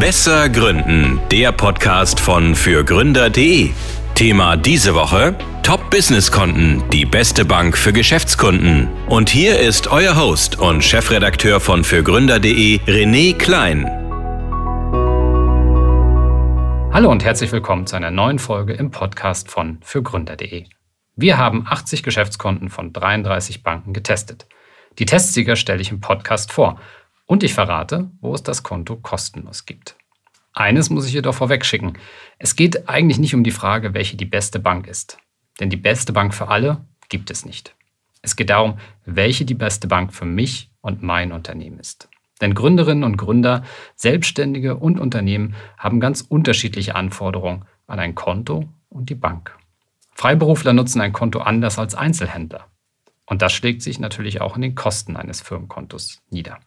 Besser Gründen, der Podcast von fürgründer.de. Thema diese Woche: Top-Business-Konten, die beste Bank für Geschäftskunden. Und hier ist euer Host und Chefredakteur von fürgründer.de, René Klein. Hallo und herzlich willkommen zu einer neuen Folge im Podcast von fürgründer.de. Wir haben 80 Geschäftskonten von 33 Banken getestet. Die Testsieger stelle ich im Podcast vor und ich verrate, wo es das Konto kostenlos gibt. Eines muss ich jedoch vorwegschicken. Es geht eigentlich nicht um die Frage, welche die beste Bank ist. Denn die beste Bank für alle gibt es nicht. Es geht darum, welche die beste Bank für mich und mein Unternehmen ist. Denn Gründerinnen und Gründer, Selbstständige und Unternehmen haben ganz unterschiedliche Anforderungen an ein Konto und die Bank. Freiberufler nutzen ein Konto anders als Einzelhändler. Und das schlägt sich natürlich auch in den Kosten eines Firmenkontos nieder.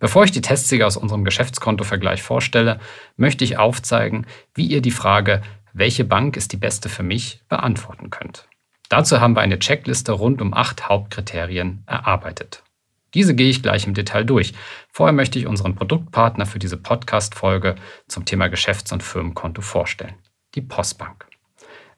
Bevor ich die Testsieger aus unserem Geschäftskontovergleich vorstelle, möchte ich aufzeigen, wie ihr die Frage, welche Bank ist die beste für mich, beantworten könnt. Dazu haben wir eine Checkliste rund um acht Hauptkriterien erarbeitet. Diese gehe ich gleich im Detail durch. Vorher möchte ich unseren Produktpartner für diese Podcast-Folge zum Thema Geschäfts- und Firmenkonto vorstellen. Die Postbank.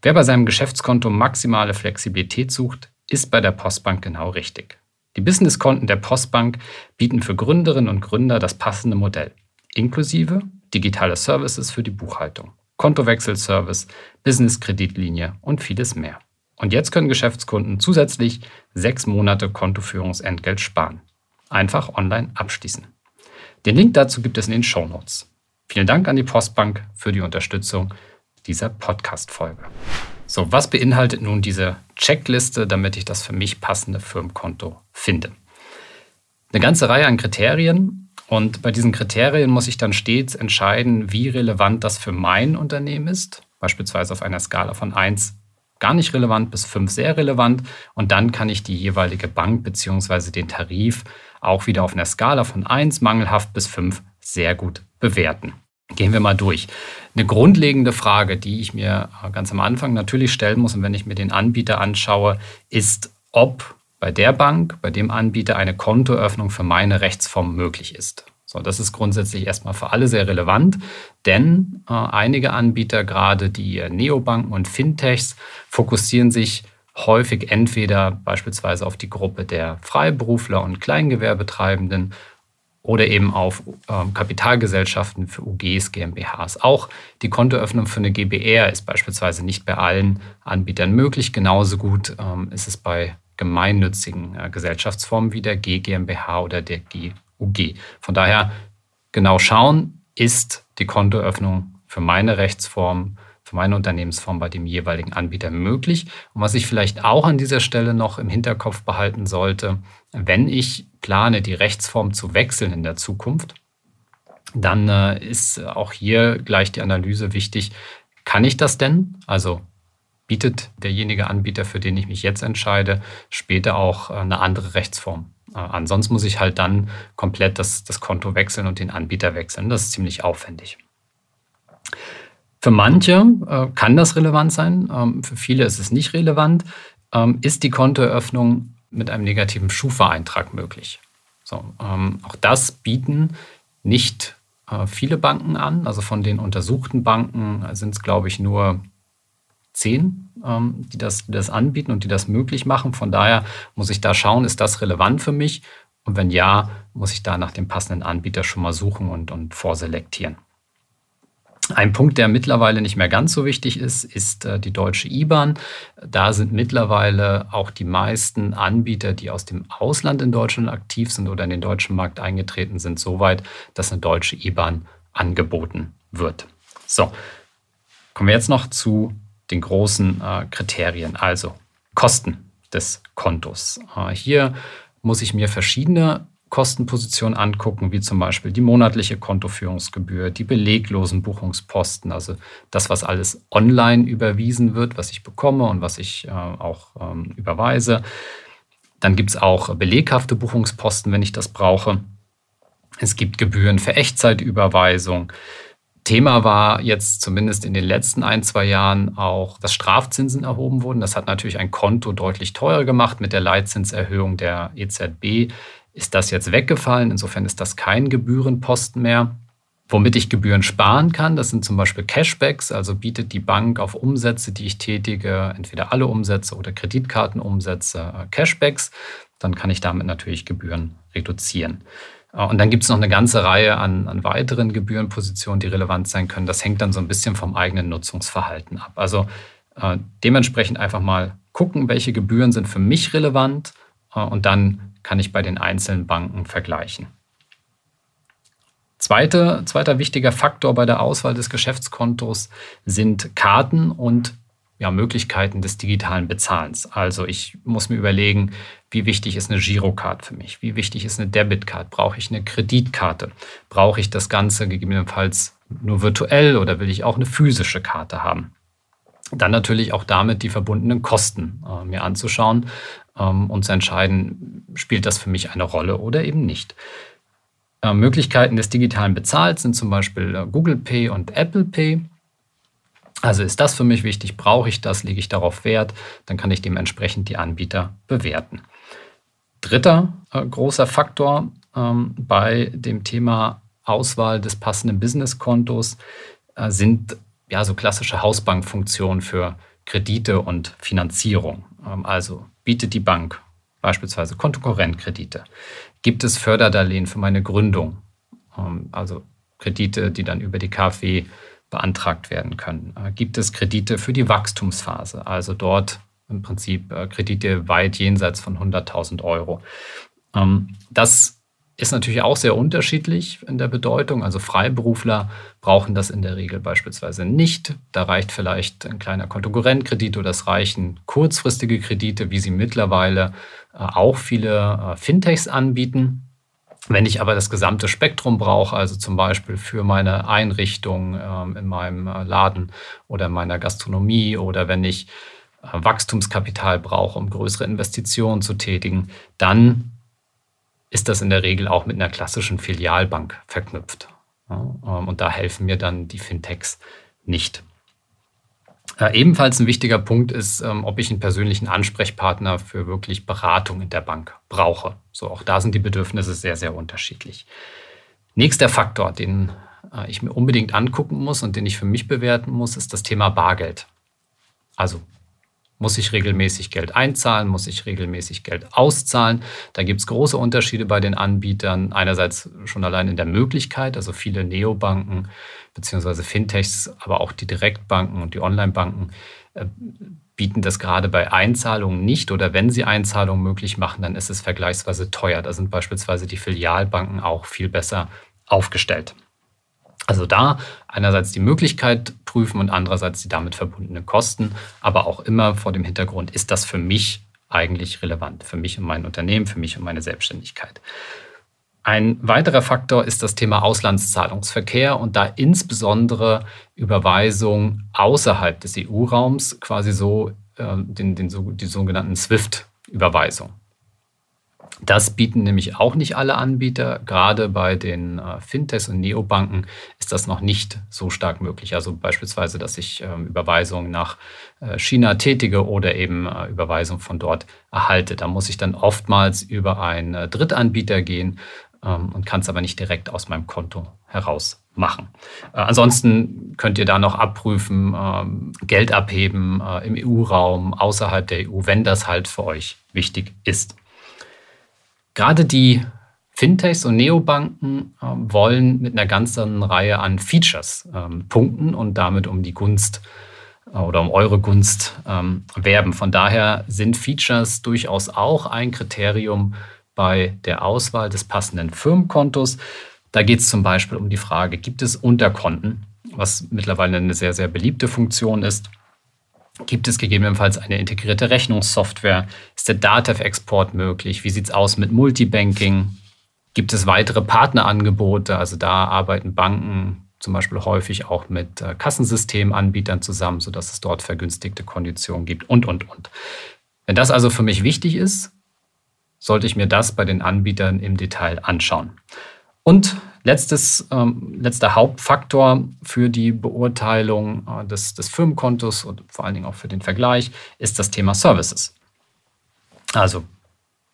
Wer bei seinem Geschäftskonto maximale Flexibilität sucht, ist bei der Postbank genau richtig. Die Businesskonten der Postbank bieten für Gründerinnen und Gründer das passende Modell, inklusive digitale Services für die Buchhaltung, Kontowechselservice, Business-Kreditlinie und vieles mehr. Und jetzt können Geschäftskunden zusätzlich sechs Monate Kontoführungsentgelt sparen. Einfach online abschließen. Den Link dazu gibt es in den Show Notes. Vielen Dank an die Postbank für die Unterstützung dieser Podcast-Folge. So, was beinhaltet nun diese Checkliste, damit ich das für mich passende Firmenkonto finde? Eine ganze Reihe an Kriterien. Und bei diesen Kriterien muss ich dann stets entscheiden, wie relevant das für mein Unternehmen ist. Beispielsweise auf einer Skala von 1 gar nicht relevant bis 5 sehr relevant. Und dann kann ich die jeweilige Bank bzw. den Tarif auch wieder auf einer Skala von 1 mangelhaft bis 5 sehr gut bewerten. Gehen wir mal durch. Eine grundlegende Frage, die ich mir ganz am Anfang natürlich stellen muss, und wenn ich mir den Anbieter anschaue, ist, ob bei der Bank, bei dem Anbieter eine Kontoöffnung für meine Rechtsform möglich ist. So, das ist grundsätzlich erstmal für alle sehr relevant, denn äh, einige Anbieter, gerade die Neobanken und Fintechs, fokussieren sich häufig entweder beispielsweise auf die Gruppe der Freiberufler und Kleingewerbetreibenden oder eben auf ähm, Kapitalgesellschaften für UGs, GmbHs. Auch die Kontoöffnung für eine GBR ist beispielsweise nicht bei allen Anbietern möglich. Genauso gut ähm, ist es bei gemeinnützigen äh, Gesellschaftsformen wie der G GmbH oder der GUG. Von daher genau schauen, ist die Kontoöffnung für meine Rechtsform für meine Unternehmensform bei dem jeweiligen Anbieter möglich. Und was ich vielleicht auch an dieser Stelle noch im Hinterkopf behalten sollte, wenn ich plane, die Rechtsform zu wechseln in der Zukunft, dann äh, ist auch hier gleich die Analyse wichtig. Kann ich das denn? Also bietet derjenige Anbieter, für den ich mich jetzt entscheide, später auch äh, eine andere Rechtsform? Äh, ansonsten muss ich halt dann komplett das, das Konto wechseln und den Anbieter wechseln. Das ist ziemlich aufwendig. Für manche äh, kann das relevant sein, ähm, für viele ist es nicht relevant. Ähm, ist die Kontoeröffnung mit einem negativen Schufa-Eintrag möglich? So, ähm, auch das bieten nicht äh, viele Banken an. Also von den untersuchten Banken sind es, glaube ich, nur zehn, ähm, die, das, die das anbieten und die das möglich machen. Von daher muss ich da schauen, ist das relevant für mich? Und wenn ja, muss ich da nach dem passenden Anbieter schon mal suchen und, und vorselektieren. Ein Punkt, der mittlerweile nicht mehr ganz so wichtig ist, ist äh, die deutsche IBAN. Da sind mittlerweile auch die meisten Anbieter, die aus dem Ausland in Deutschland aktiv sind oder in den deutschen Markt eingetreten sind, so weit, dass eine deutsche IBAN angeboten wird. So, kommen wir jetzt noch zu den großen äh, Kriterien, also Kosten des Kontos. Äh, hier muss ich mir verschiedene Kostenpositionen angucken, wie zum Beispiel die monatliche Kontoführungsgebühr, die beleglosen Buchungsposten, also das, was alles online überwiesen wird, was ich bekomme und was ich äh, auch ähm, überweise. Dann gibt es auch beleghafte Buchungsposten, wenn ich das brauche. Es gibt Gebühren für Echtzeitüberweisung. Thema war jetzt zumindest in den letzten ein, zwei Jahren auch, dass Strafzinsen erhoben wurden. Das hat natürlich ein Konto deutlich teurer gemacht mit der Leitzinserhöhung der EZB ist das jetzt weggefallen. Insofern ist das kein Gebührenposten mehr. Womit ich Gebühren sparen kann, das sind zum Beispiel Cashbacks, also bietet die Bank auf Umsätze, die ich tätige, entweder alle Umsätze oder Kreditkartenumsätze, äh, Cashbacks. Dann kann ich damit natürlich Gebühren reduzieren. Äh, und dann gibt es noch eine ganze Reihe an, an, weiteren Gebührenpositionen, die relevant sein können. Das hängt dann so ein bisschen vom eigenen Nutzungsverhalten ab. Also äh, dementsprechend einfach mal gucken, welche Gebühren sind für mich relevant äh, und dann kann ich bei den einzelnen Banken vergleichen. Zweite, zweiter wichtiger Faktor bei der Auswahl des Geschäftskontos sind Karten und ja, Möglichkeiten des digitalen Bezahlens. Also ich muss mir überlegen, wie wichtig ist eine Girocard für mich? Wie wichtig ist eine Debitcard? Brauche ich eine Kreditkarte? Brauche ich das Ganze gegebenenfalls nur virtuell oder will ich auch eine physische Karte haben? Dann natürlich auch damit die verbundenen Kosten äh, mir anzuschauen ähm, und zu entscheiden, spielt das für mich eine Rolle oder eben nicht. Äh, Möglichkeiten des digitalen Bezahls sind zum Beispiel äh, Google Pay und Apple Pay. Also ist das für mich wichtig, brauche ich das, lege ich darauf Wert, dann kann ich dementsprechend die Anbieter bewerten. Dritter äh, großer Faktor ähm, bei dem Thema Auswahl des passenden Businesskontos äh, sind ja so klassische Hausbankfunktionen für Kredite und Finanzierung. Ähm, also bietet die Bank beispielsweise Kontokorrentkredite, Gibt es Förderdarlehen für meine Gründung? Ähm, also Kredite, die dann über die KfW beantragt werden können. Äh, gibt es Kredite für die Wachstumsphase? Also dort im Prinzip äh, Kredite weit jenseits von 100.000 Euro. Ähm, das ist natürlich auch sehr unterschiedlich in der Bedeutung. Also Freiberufler brauchen das in der Regel beispielsweise nicht. Da reicht vielleicht ein kleiner Kontokorrentkredit oder es reichen kurzfristige Kredite, wie sie mittlerweile äh, auch viele äh, Fintechs anbieten. Wenn ich aber das gesamte Spektrum brauche, also zum Beispiel für meine Einrichtung ähm, in meinem äh, Laden oder in meiner Gastronomie oder wenn ich Wachstumskapital brauche, um größere Investitionen zu tätigen, dann ist das in der Regel auch mit einer klassischen Filialbank verknüpft. Ähm, und da helfen mir dann die Fintechs nicht. Äh, ebenfalls ein wichtiger Punkt ist, ähm, ob ich einen persönlichen Ansprechpartner für wirklich Beratung in der Bank brauche. So, auch da sind die Bedürfnisse sehr, sehr unterschiedlich. Nächster Faktor, den äh, ich mir unbedingt angucken muss und den ich für mich bewerten muss, ist das Thema Bargeld. Also muss ich regelmäßig Geld einzahlen? Muss ich regelmäßig Geld auszahlen? Da gibt es große Unterschiede bei den Anbietern. Einerseits schon allein in der Möglichkeit, also viele Neobanken bzw. Fintechs, aber auch die Direktbanken und die Onlinebanken äh, bieten das gerade bei Einzahlungen nicht oder wenn sie Einzahlungen möglich machen, dann ist es vergleichsweise teuer. Da sind beispielsweise die Filialbanken auch viel besser aufgestellt. Also da einerseits die Möglichkeit prüfen und andererseits die damit verbundenen Kosten, aber auch immer vor dem Hintergrund, ist das für mich eigentlich relevant, für mich und mein Unternehmen, für mich und meine Selbstständigkeit. Ein weiterer Faktor ist das Thema Auslandszahlungsverkehr und da insbesondere Überweisung außerhalb des EU-Raums, quasi so, äh, den, den, die sogenannten SWIFT-Überweisung. Das bieten nämlich auch nicht alle Anbieter. Gerade bei den äh, Fintechs und Neobanken ist das noch nicht so stark möglich. Also beispielsweise, dass ich äh, Überweisungen nach äh, China tätige oder eben äh, Überweisungen von dort erhalte. Da muss ich dann oftmals über einen Drittanbieter gehen ähm, und kann es aber nicht direkt aus meinem Konto heraus machen. Ansonsten könnt ihr da noch abprüfen, ähm, Geld abheben im EU-Raum, außerhalb der EU, wenn das halt für euch wichtig ist. Gerade die Fintechs und Neobanken äh, wollen mit einer ganzen Reihe an Features ähm, punkten und damit um die Gunst äh, oder um eure Gunst ähm, werben. Von daher sind Features durchaus auch ein Kriterium bei der Auswahl des passenden Firmenkontos. Da geht es zum Beispiel um die Frage, gibt es Unterkonten, was mittlerweile eine sehr, sehr beliebte Funktion ist. Gibt es gegebenenfalls eine integrierte Rechnungssoftware? Ist der Datev-Export möglich? Wie sieht es aus mit Multibanking? Gibt es weitere Partnerangebote? Also da arbeiten Banken zum Beispiel häufig auch mit äh, Kassensystemanbietern zusammen, sodass es dort vergünstigte Konditionen gibt und, und, und. Wenn das also für mich wichtig ist, sollte ich mir das bei den Anbietern im Detail anschauen. Und letztes, ähm, letzter Hauptfaktor für die Beurteilung äh, des, des Firmenkontos und vor allen Dingen auch für den Vergleich ist das Thema Services. Also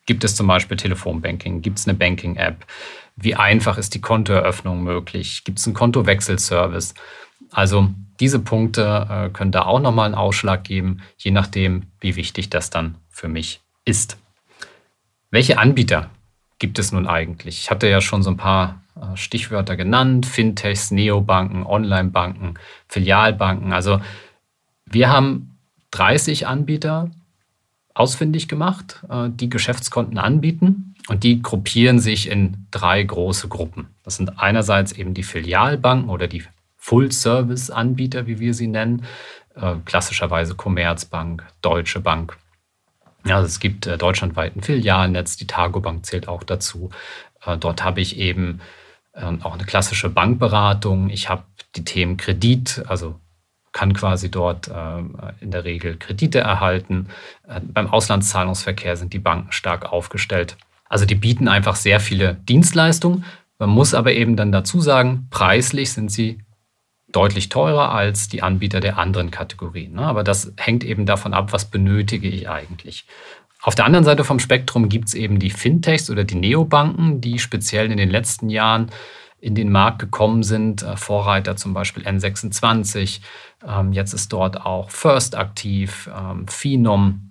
Gibt es zum Beispiel Telefonbanking? Gibt es eine Banking-App? Wie einfach ist die Kontoeröffnung möglich? Gibt es einen Kontowechselservice? Also diese Punkte äh, können da auch nochmal einen Ausschlag geben, je nachdem, wie wichtig das dann für mich ist. Welche Anbieter gibt es nun eigentlich? Ich hatte ja schon so ein paar äh, Stichwörter genannt, Fintechs, Neobanken, Onlinebanken, Filialbanken. Also wir haben 30 Anbieter ausfindig gemacht, äh, die Geschäftskonten anbieten und die gruppieren sich in drei große Gruppen. Das sind einerseits eben die Filialbanken oder die Full-Service-Anbieter, wie wir sie nennen, äh, klassischerweise Commerzbank, Deutsche Bank. Also es gibt deutschlandweit ein Filialnetz, die Targobank zählt auch dazu. dort habe ich eben ähm, auch eine klassische Bankberatung. Ich habe die Themen Kredit, also kann quasi dort äh, in der Regel Kredite erhalten. Äh, beim Auslandszahlungsverkehr sind die Banken stark aufgestellt. Also die bieten einfach sehr viele Dienstleistungen. Man muss aber eben dann dazu sagen, preislich sind sie deutlich teurer als die Anbieter der anderen Kategorien. Ne? Aber das hängt eben davon ab, was benötige ich eigentlich. Auf der anderen Seite vom Spektrum gibt es eben die Fintechs oder die Neobanken, die speziell in den letzten Jahren in den Markt gekommen sind. Äh, Vorreiter zum Beispiel N26. Ähm, jetzt ist dort auch First aktiv, ähm, Phenom,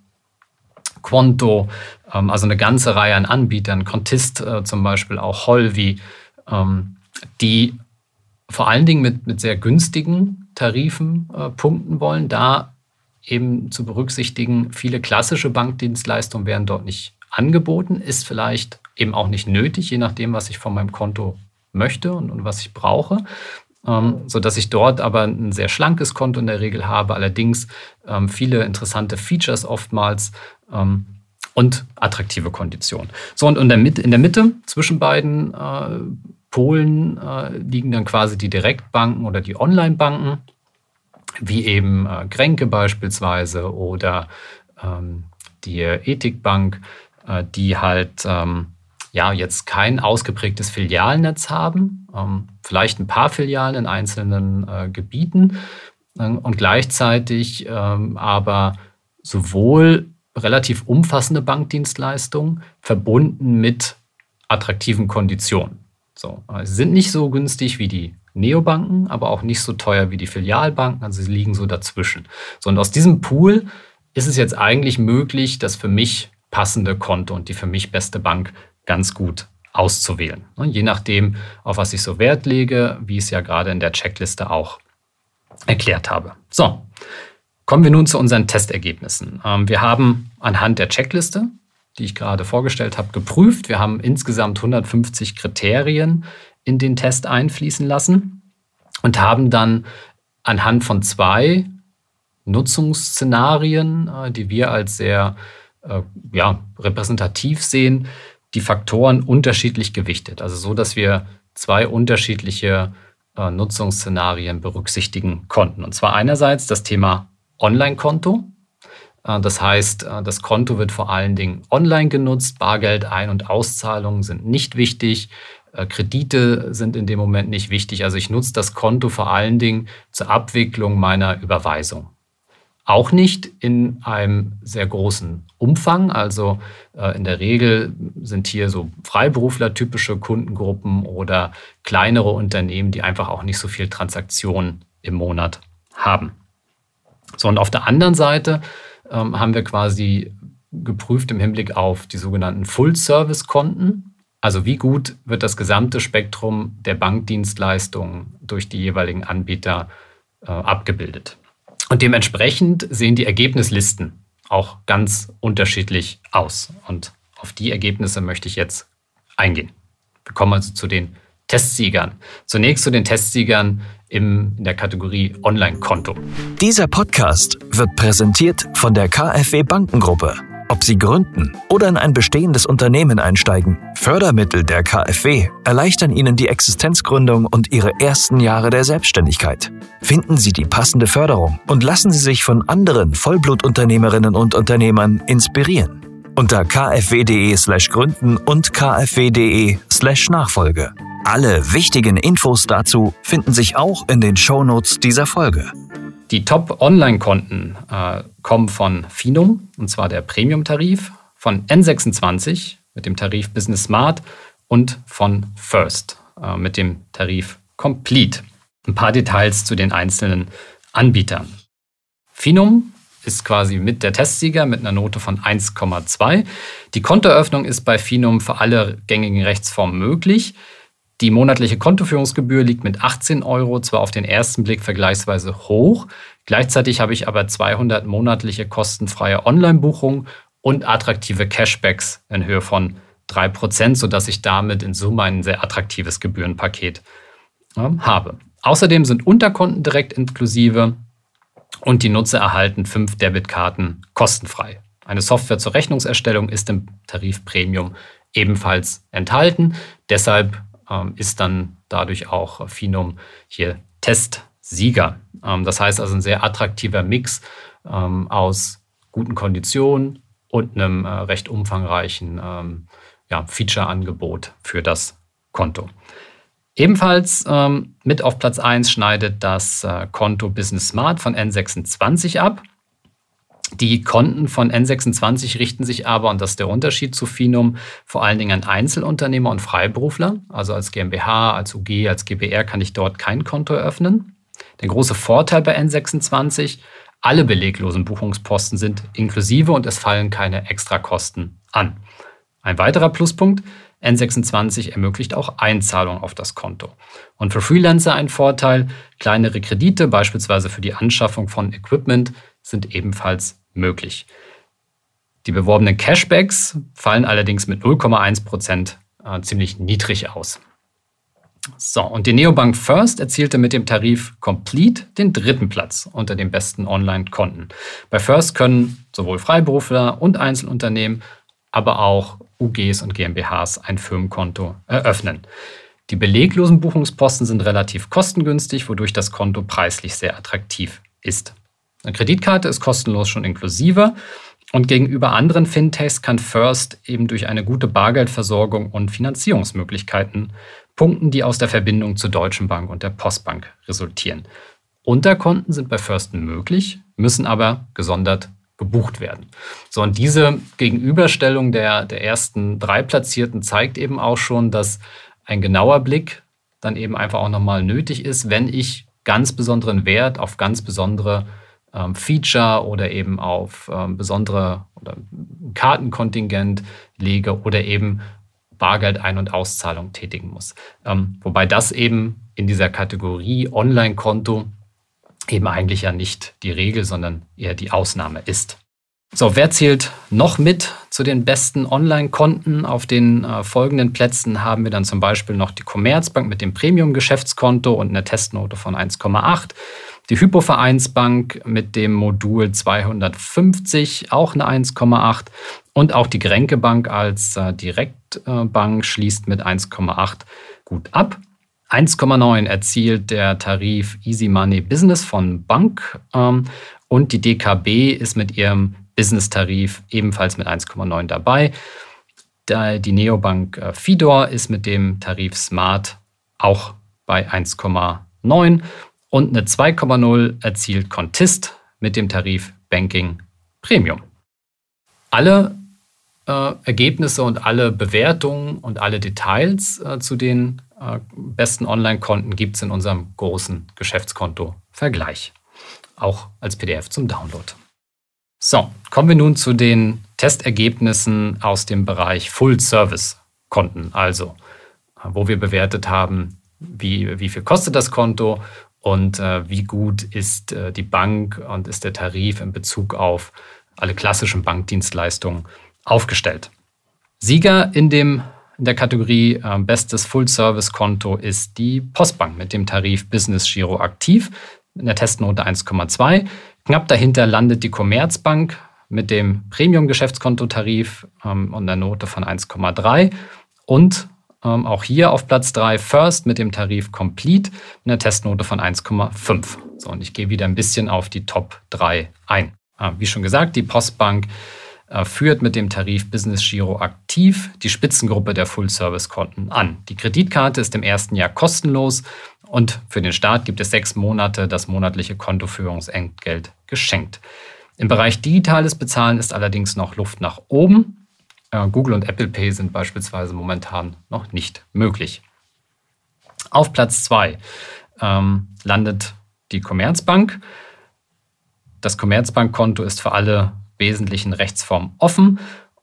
Quanto, ähm, also eine ganze Reihe an Anbietern, Contist äh, zum Beispiel, auch Holvi, die vor allen Dingen mit, mit sehr günstigen Tarifen äh, punkten wollen. Da eben zu berücksichtigen, viele klassische Bankdienstleistungen werden dort nicht angeboten, ist vielleicht eben auch nicht nötig, je nachdem, was ich von meinem Konto möchte und, und was ich brauche. Ähm, so ich dort aber ein sehr schlankes Konto in der Regel habe, allerdings ähm, viele interessante Features oftmals ähm, und attraktive Konditionen. So, und in der Mitte, in der Mitte zwischen beiden äh, Polen äh, liegen dann quasi die Direktbanken oder die Online-Banken wie eben äh, Kränke beispielsweise oder ähm, die Ethikbank, äh, die halt ähm, ja jetzt kein ausgeprägtes Filialnetz haben, ähm, vielleicht ein paar Filialen in einzelnen äh, Gebieten äh, und gleichzeitig ähm, aber sowohl relativ umfassende Bankdienstleistungen verbunden mit attraktiven Konditionen. So, äh, sie sind nicht so günstig wie die Neobanken, aber auch nicht so teuer wie die Filialbanken. Also sie liegen so dazwischen. So, und aus diesem Pool ist es jetzt eigentlich möglich, das für mich passende Konto und die für mich beste Bank ganz gut auszuwählen. Ne, je nachdem, auf was ich so Wert lege, wie ich es ja gerade in der Checkliste auch erklärt habe. So, kommen wir nun zu unseren Testergebnissen. Ähm, wir haben anhand der Checkliste, die ich gerade vorgestellt habe, geprüft. Wir haben insgesamt 150 Kriterien in den Test einfließen lassen und haben dann anhand von zwei Nutzungsszenarien, äh, die wir als sehr äh, ja, repräsentativ sehen, die Faktoren unterschiedlich gewichtet. Also so, dass wir zwei unterschiedliche äh, Nutzungsszenarien berücksichtigen konnten. Und zwar einerseits das Thema Online-Konto. Das heißt, das Konto wird vor allen Dingen online genutzt. Bargeld, Ein- und Auszahlungen sind nicht wichtig. Äh, Kredite sind in dem Moment nicht wichtig. Also ich nutze das Konto vor allen Dingen zur Abwicklung meiner Überweisung. Auch nicht in einem sehr großen Umfang. Also äh, in der Regel sind hier so Freiberufler-typische Kundengruppen oder kleinere Unternehmen, die einfach auch nicht so viel Transaktionen im Monat haben. So, und auf der anderen Seite ähm, haben wir quasi geprüft im Hinblick auf die sogenannten Full-Service-Konten. Also wie gut wird das gesamte Spektrum der Bankdienstleistungen durch die jeweiligen Anbieter äh, abgebildet. Und dementsprechend sehen die Ergebnislisten auch ganz unterschiedlich aus. Und auf die Ergebnisse möchte ich jetzt eingehen. Wir kommen also zu den Testsiegern. Zunächst zu den Testsiegern im, in der Kategorie Online-Konto. Dieser Podcast wird präsentiert von der KfW Bankengruppe. Ob Sie gründen oder in ein bestehendes Unternehmen einsteigen, Fördermittel der KfW erleichtern Ihnen die Existenzgründung und Ihre ersten Jahre der Selbstständigkeit. Finden Sie die passende Förderung und lassen Sie sich von anderen Vollblutunternehmerinnen und Unternehmern inspirieren. Unter kfw.de/slash gründen und kfw.de/slash Nachfolge. Alle wichtigen Infos dazu finden sich auch in den Shownotes dieser Folge. Die Top-Online-Konten äh, kommen von Finum, und zwar der Premium-Tarif. von N26 mit dem Tarif Business Smart und von First äh, mit dem Tarif Complete. Ein paar Details zu den einzelnen Anbietern. Finum ist quasi mit der Testsieger mit einer Note von 1,2. Die Kontoeröffnung ist bei Finum für alle gängigen Rechtsformen möglich. Die monatliche Kontoführungsgebühr liegt mit 18 Euro zwar auf den ersten Blick vergleichsweise hoch, gleichzeitig habe ich aber 200 monatliche kostenfreie Online-Buchungen und attraktive Cashbacks in Höhe von 3%, sodass ich damit in Summe ein sehr attraktives Gebührenpaket habe. Außerdem sind Unterkonten direkt inklusive und die Nutzer erhalten fünf Debitkarten kostenfrei. Eine Software zur Rechnungserstellung ist im Tarif Premium ebenfalls enthalten. Deshalb ähm, ist dann dadurch auch Finum hier Testsieger. Ähm, das heißt also ein sehr attraktiver Mix ähm, aus guten Konditionen und einem äh, recht umfangreichen ähm, ja, Feature-Angebot für das Konto. Ebenfalls ähm, mit auf Platz 1 schneidet das äh, Konto Business Smart von N26 ab. Die Konten von N26 richten sich aber, und das ist der Unterschied zu Finum, vor allen Dingen an Einzelunternehmer und Freiberufler. Also als GmbH, als UG, als GBR kann ich dort kein Konto eröffnen. Der große Vorteil bei N26, alle beleglosen Buchungsposten sind inklusive und es fallen keine Extrakosten an. Ein weiterer Pluspunkt, N26 ermöglicht auch Einzahlung auf das Konto. Und für Freelancer ein Vorteil, kleinere Kredite, beispielsweise für die Anschaffung von Equipment, sind ebenfalls möglich. Die beworbenen Cashbacks fallen allerdings mit 0,1 Prozent äh, ziemlich niedrig aus. So, und die Neobank First erzielte mit dem Tarif Complete den dritten Platz unter den besten Online-Konten. Bei First können sowohl Freiberufler und Einzelunternehmen, aber auch UGs und GmbHs ein Firmenkonto eröffnen. Die beleglosen Buchungsposten sind relativ kostengünstig, wodurch das Konto preislich sehr attraktiv ist. Eine Kreditkarte ist kostenlos schon inklusive und gegenüber anderen Fintechs kann First eben durch eine gute Bargeldversorgung und Finanzierungsmöglichkeiten punkten, die aus der Verbindung zur Deutschen Bank und der Postbank resultieren. Unterkonten sind bei First möglich, müssen aber gesondert gebucht werden. So, und diese Gegenüberstellung der, der ersten drei Platzierten zeigt eben auch schon, dass ein genauer Blick dann eben einfach auch nochmal nötig ist, wenn ich ganz besonderen Wert auf ganz besondere ähm, Feature oder eben auf ähm, besondere oder Kartenkontingent lege oder eben Bargeld-Ein- und Auszahlung tätigen muss. Ähm, wobei das eben in dieser Kategorie Online-Konto eben eigentlich ja nicht die Regel, sondern eher die Ausnahme ist. So, wer zählt noch mit zu den besten Online-Konten? Auf den äh, folgenden Plätzen haben wir dann zum Beispiel noch die Commerzbank mit dem Premium-Geschäftskonto und einer Testnote von 1,8. Die Hypovereinsbank mit dem Modul 250 auch eine 1,8 und auch die Grenke Bank als äh, Direktbank schließt mit 1,8 gut ab. 1,9 erzielt der Tarif Easy Money Business von Bank ähm, und die DKB ist mit ihrem Business-Tarif ebenfalls mit 1,9 dabei. Die Neobank äh, Fidor ist mit dem Tarif Smart auch bei 1,9 und eine 2,0 erzielt Contist mit dem Tarif Banking Premium. Alle äh, Ergebnisse und alle Bewertungen und alle Details äh, zu den besten Online-Konten gibt es in unserem großen Geschäftskonto-Vergleich. Auch als PDF zum Download. So, kommen wir nun zu den Testergebnissen aus dem Bereich Full-Service-Konten, also äh, wo wir bewertet haben, wie, wie viel kostet das Konto und äh, wie gut ist äh, die Bank und ist der Tarif in Bezug auf alle klassischen Bankdienstleistungen aufgestellt. Sieger in dem in der Kategorie äh, Bestes Full-Service-Konto ist die Postbank mit dem Tarif Business Giro Aktiv mit einer Testnote 1,2. Knapp dahinter landet die Commerzbank mit dem Premium-Geschäftskontotarif ähm, und einer Note von 1,3. Und ähm, auch hier auf Platz 3 First mit dem Tarif Complete mit einer Testnote von 1,5. So, und ich gehe wieder ein bisschen auf die Top 3 ein. Äh, wie schon gesagt, die Postbank führt mit dem Tarif Business Giro aktiv die Spitzengruppe der Full-Service-Konten an. Die Kreditkarte ist im ersten Jahr kostenlos und für den Start gibt es sechs Monate das monatliche Kontoführungsentgelt geschenkt. Im Bereich digitales Bezahlen ist allerdings noch Luft nach oben. Äh, Google und Apple Pay sind beispielsweise momentan noch nicht möglich. Auf Platz 2 ähm, landet die Commerzbank. Das Commerzbankkonto ist für alle wesentlichen Rechtsformen offen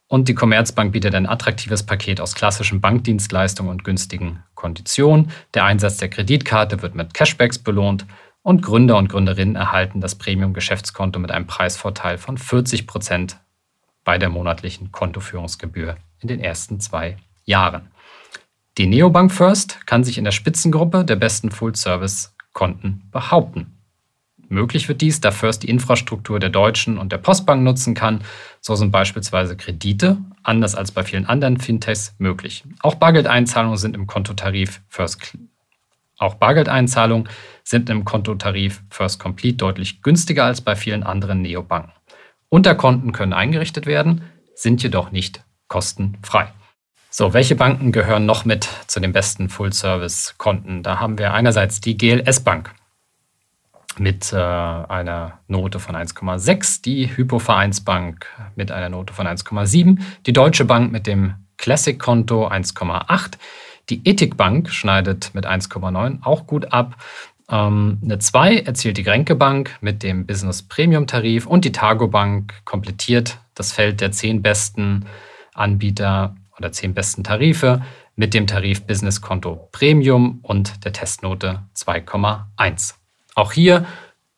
und die Commerzbank bietet ein attraktives Paket aus klassischen Bankdienstleistungen und günstigen Konditionen. Der Einsatz der Kreditkarte wird mit Cashbacks belohnt und Gründer und Gründerinnen erhalten das Premium-Geschäftskonto mit einem Preisvorteil von 40 Prozent bei der monatlichen Kontoführungsgebühr in den ersten zwei Jahren. Die Neobank First kann sich in der Spitzengruppe der besten Full-Service-Konten behaupten. Möglich wird dies, da First die Infrastruktur der Deutschen und der Postbank nutzen kann. So sind beispielsweise Kredite, anders als bei vielen anderen Fintechs, möglich. Auch Bargeldeinzahlungen sind im Kontotarif First auch Bargeldeinzahlungen sind im Kontotarif First Complete deutlich günstiger als bei vielen anderen Neobanken. Unterkonten können eingerichtet werden, sind jedoch nicht kostenfrei. So, welche Banken gehören noch mit zu den besten Full-Service-Konten? Da haben wir einerseits die GLS Bank mit äh, einer Note von 1,6, die Hypovereinsbank mit einer Note von 1,7, die Deutsche Bank mit dem Classic-Konto 1,8, die Ethikbank schneidet mit 1,9 auch gut ab. Ähm, eine 2 erzielt die Grenke Bank mit dem Business Premium Tarif und die Targo Bank komplettiert das Feld der 10 besten Anbieter oder 10 besten Tarife mit dem Tarif Business Konto Premium und der Testnote 2,1. Auch hier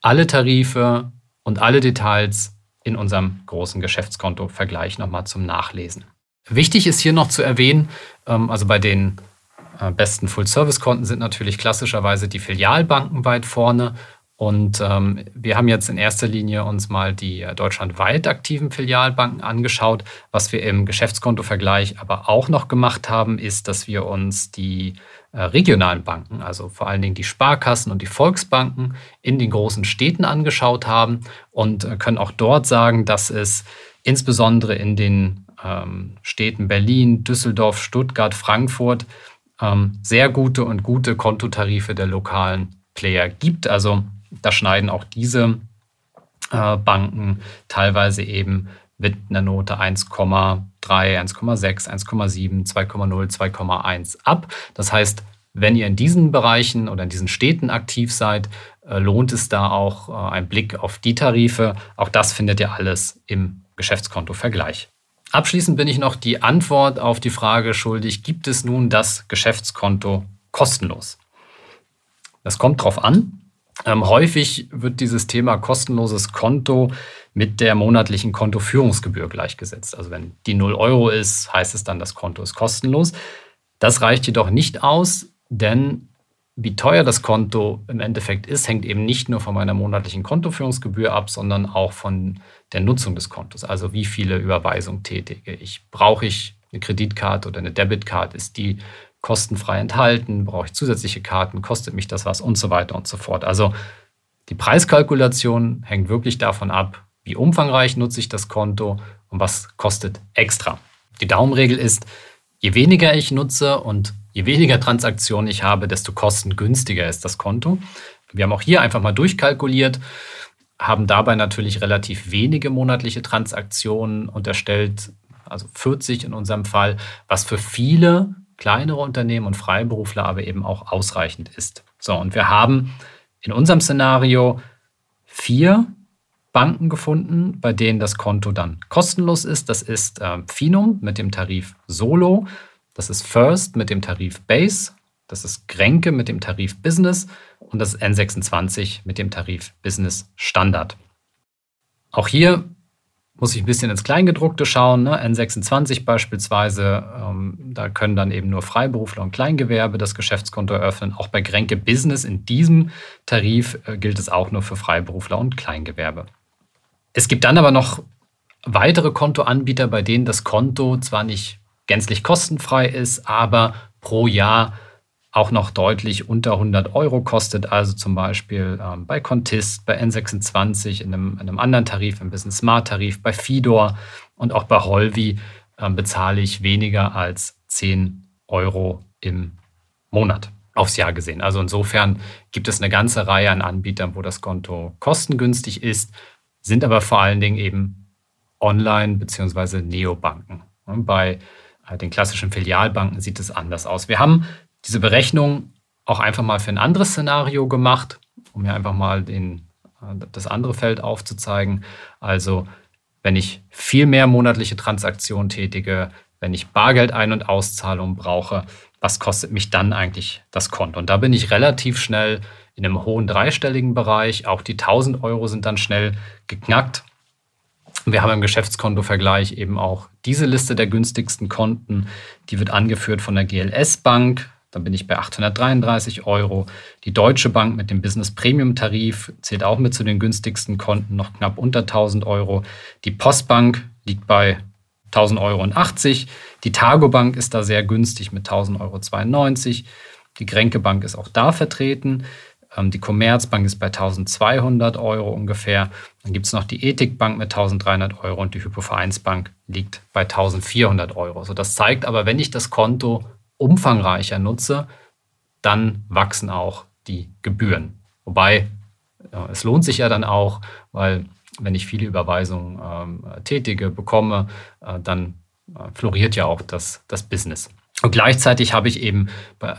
alle Tarife und alle Details in unserem großen Geschäftskonto-Vergleich nochmal zum Nachlesen. Wichtig ist hier noch zu erwähnen, ähm, also bei den äh, besten Full-Service-Konten sind natürlich klassischerweise die Filialbanken weit vorne. Und ähm, wir haben jetzt in erster Linie uns mal die äh, deutschlandweit aktiven Filialbanken angeschaut. Was wir im Geschäftskontovergleich aber auch noch gemacht haben, ist, dass wir uns die regionalen Banken, also vor allen Dingen die Sparkassen und die Volksbanken in den großen Städten angeschaut haben und äh, können auch dort sagen, dass es insbesondere in den ähm, Städten Berlin, Düsseldorf, Stuttgart, Frankfurt ähm, sehr gute und gute Kontotarife der lokalen Player gibt. Also da schneiden auch diese äh, Banken teilweise eben mit einer Note 1,3, 1,6, 1,7, 2,0, 2,1 ab. Das heißt, wenn ihr in diesen Bereichen oder in diesen Städten aktiv seid, äh, lohnt es da auch äh, ein Blick auf die Tarife. Auch das findet ihr alles im Geschäftskonto-Vergleich. Abschließend bin ich noch die Antwort auf die Frage schuldig, gibt es nun das Geschäftskonto kostenlos? Das kommt drauf an. Ähm, häufig wird dieses Thema kostenloses Konto mit der monatlichen Kontoführungsgebühr gleichgesetzt. Also wenn die 0 Euro ist, heißt es dann, das Konto ist kostenlos. Das reicht jedoch nicht aus, denn wie teuer das Konto im Endeffekt ist, hängt eben nicht nur von meiner monatlichen Kontoführungsgebühr ab, sondern auch von der Nutzung des Kontos. Also wie viele Überweisungen tätige ich? Brauche ich eine Kreditkarte oder eine Debitcard? Ist die kostenfrei enthalten? Brauche ich zusätzliche Karten? Kostet mich das was? Und so weiter und so fort. Also die Preiskalkulation hängt wirklich davon ab, wie umfangreich nutze ich das Konto und was kostet extra. Die Daumenregel ist, je weniger ich nutze und Je weniger Transaktionen ich habe, desto kostengünstiger ist das Konto. Wir haben auch hier einfach mal durchkalkuliert, haben dabei natürlich relativ wenige monatliche Transaktionen unterstellt, also 40 in unserem Fall, was für viele kleinere Unternehmen und Freiberufler aber eben auch ausreichend ist. So, und wir haben in unserem Szenario vier Banken gefunden, bei denen das Konto dann kostenlos ist. Das ist äh, Finum mit dem Tarif Solo. Das ist First mit dem Tarif Base, das ist Grenke mit dem Tarif Business und das ist N26 mit dem Tarif Business Standard. Auch hier muss ich ein bisschen ins Kleingedruckte schauen. Ne? N26 beispielsweise, ähm, da können dann eben nur Freiberufler und Kleingewerbe das Geschäftskonto eröffnen. Auch bei Grenke Business in diesem Tarif äh, gilt es auch nur für Freiberufler und Kleingewerbe. Es gibt dann aber noch weitere Kontoanbieter, bei denen das Konto zwar nicht gänzlich kostenfrei ist, aber pro Jahr auch noch deutlich unter 100 Euro kostet. Also zum Beispiel ähm, bei Contist, bei N26, in einem, in einem, anderen Tarif, im Business Smart Tarif, bei Fidor und auch bei Holvi ähm, bezahle ich weniger als 10 Euro im Monat aufs Jahr gesehen. Also insofern gibt es eine ganze Reihe an Anbietern, wo das Konto kostengünstig ist, sind aber vor allen Dingen eben Online- bzw. Neobanken. Bei äh, den klassischen Filialbanken sieht es anders aus. Wir haben diese Berechnung auch einfach mal für ein anderes Szenario gemacht, um mir einfach mal den, äh, das andere Feld aufzuzeigen. Also wenn ich viel mehr monatliche Transaktionen tätige, wenn ich Bargeld ein- und Auszahlung brauche, was kostet mich dann eigentlich das Konto? Und da bin ich relativ schnell in einem hohen dreistelligen Bereich. Auch die 1000 Euro sind dann schnell geknackt. Wir haben im Geschäftskontovergleich eben auch diese Liste der günstigsten Konten. Die wird angeführt von der GLS Bank. Dann bin ich bei 833 Euro. Die Deutsche Bank mit dem Business Premium Tarif zählt auch mit zu den günstigsten Konten, noch knapp unter 1000 Euro. Die Postbank liegt bei 1000 Euro und 80. Die Targo Bank ist da sehr günstig mit 1000 Euro 92. Die Grenke Bank ist auch da vertreten. Ähm, die Commerzbank ist bei 1200 Euro ungefähr. Dann gibt es noch die Ethikbank mit 1300 Euro und die Hypovereinsbank liegt bei 1400 Euro. So, das zeigt aber, wenn ich das Konto umfangreicher nutze, dann wachsen auch die Gebühren. Wobei ja, es lohnt sich ja dann auch, weil wenn ich viele Überweisungen ähm, tätige, bekomme, äh, dann äh, floriert ja auch das, das Business. Und gleichzeitig habe ich eben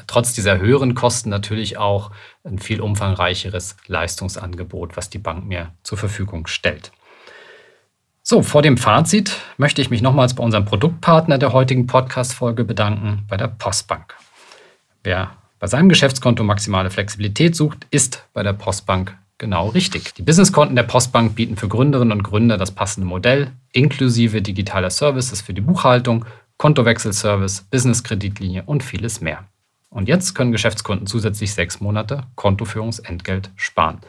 trotz dieser höheren Kosten natürlich auch ein viel umfangreicheres Leistungsangebot, was die Bank mir zur Verfügung stellt. So, vor dem Fazit möchte ich mich nochmals bei unserem Produktpartner der heutigen Podcast-Folge bedanken, bei der Postbank. Wer bei seinem Geschäftskonto maximale Flexibilität sucht, ist bei der Postbank genau richtig. Die Businesskonten der Postbank bieten für Gründerinnen und Gründer das passende Modell, inklusive digitaler Services für die Buchhaltung, Kontowechselservice, Business-Kreditlinie und vieles mehr. Und jetzt können Geschäftskunden zusätzlich sechs Monate Kontoführungsentgelt sparen.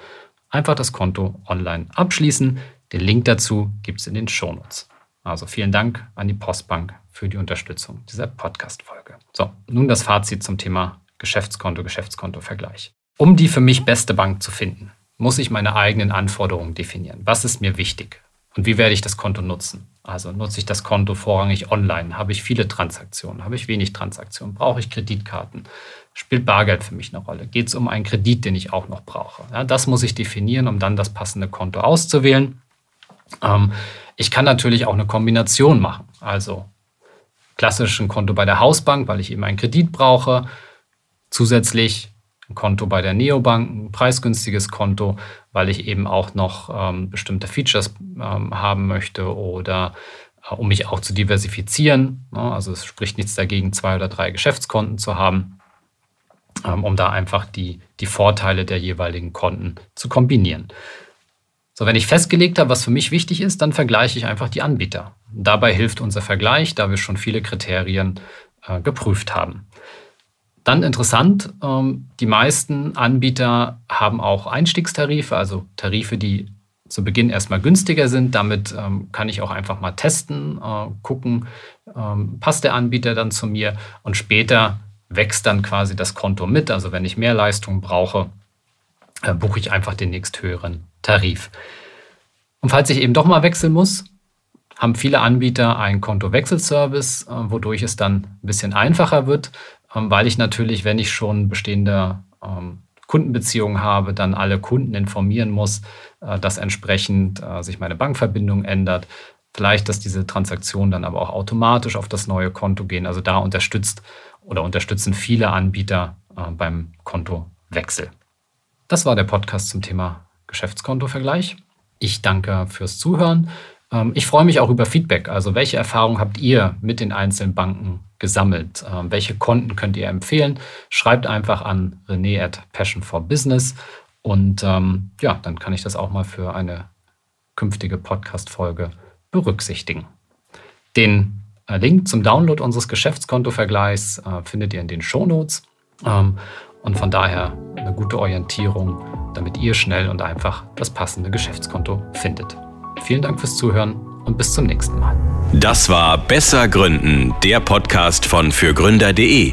Einfach das Konto online abschließen. Den Link dazu gibt es in den Shownotes. Also vielen Dank an die Postbank für die Unterstützung dieser Podcast-Folge. So, nun das Fazit zum Thema Geschäftskonto, Geschäftskonto-Vergleich. Um die für mich beste Bank zu finden, muss ich meine eigenen Anforderungen definieren. Was ist mir wichtig? Und wie werde ich das Konto nutzen? Also nutze ich das Konto vorrangig online? Habe ich viele Transaktionen? Habe ich wenig Transaktionen? Brauche ich Kreditkarten? Spielt Bargeld für mich eine Rolle? Geht es um einen Kredit, den ich auch noch brauche? Ja, das muss ich definieren, um dann das passende Konto auszuwählen. Ähm, ich kann natürlich auch eine Kombination machen. Also klassisch ein Konto bei der Hausbank, weil ich eben einen Kredit brauche. Zusätzlich ein Konto bei der Neobank, ein preisgünstiges Konto, weil ich eben auch noch ähm, bestimmte Features ähm, haben möchte oder äh, um mich auch zu diversifizieren. Ne? Also es spricht nichts dagegen, zwei oder drei Geschäftskonten zu haben, ähm, um da einfach die, die Vorteile der jeweiligen Konten zu kombinieren. So, wenn ich festgelegt habe, was für mich wichtig ist, dann vergleiche ich einfach die Anbieter. Dabei hilft unser Vergleich, da wir schon viele Kriterien äh, geprüft haben. Dann interessant, ähm, die meisten Anbieter haben auch Einstiegstarife, also Tarife, die zu Beginn erstmal günstiger sind. Damit ähm, kann ich auch einfach mal testen, äh, gucken, ähm, passt der Anbieter dann zu mir und später wächst dann quasi das Konto mit. Also wenn ich mehr Leistung brauche, äh, buche ich einfach den nächsthöheren Tarif. Und falls ich eben doch mal wechseln muss, haben viele Anbieter einen Kontowechselservice, äh, wodurch es dann ein bisschen einfacher wird. Ähm, weil ich natürlich, wenn ich schon bestehende ähm, Kundenbeziehungen habe, dann alle Kunden informieren muss, äh, dass entsprechend sich meine Bankverbindung ändert. Vielleicht, dass diese Transaktionen dann aber auch automatisch auf das neue Konto gehen. Also da unterstützt oder unterstützen viele Anbieter beim Kontowechsel. Das war der Podcast zum Thema Geschäftskontovergleich. Ich danke fürs Zuhören. Ähm, ich freue mich auch über Feedback. Also welche Erfahrungen habt ihr mit den einzelnen Banken gesammelt? Ähm, welche Konten könnt ihr empfehlen? Schreibt einfach an René at Passion for Business und ähm, ja, dann kann ich das auch mal für eine künftige Podcast-Folge berücksichtigen. Den äh, Link zum Download unseres Geschäftskontovergleichs äh, findet ihr in den Shownotes. Ähm, und von daher eine gute Orientierung, damit ihr schnell und einfach das passende Geschäftskonto findet. Vielen Dank fürs Zuhören und bis zum nächsten Mal. Das war Besser Gründen, der Podcast von fürgründer.de.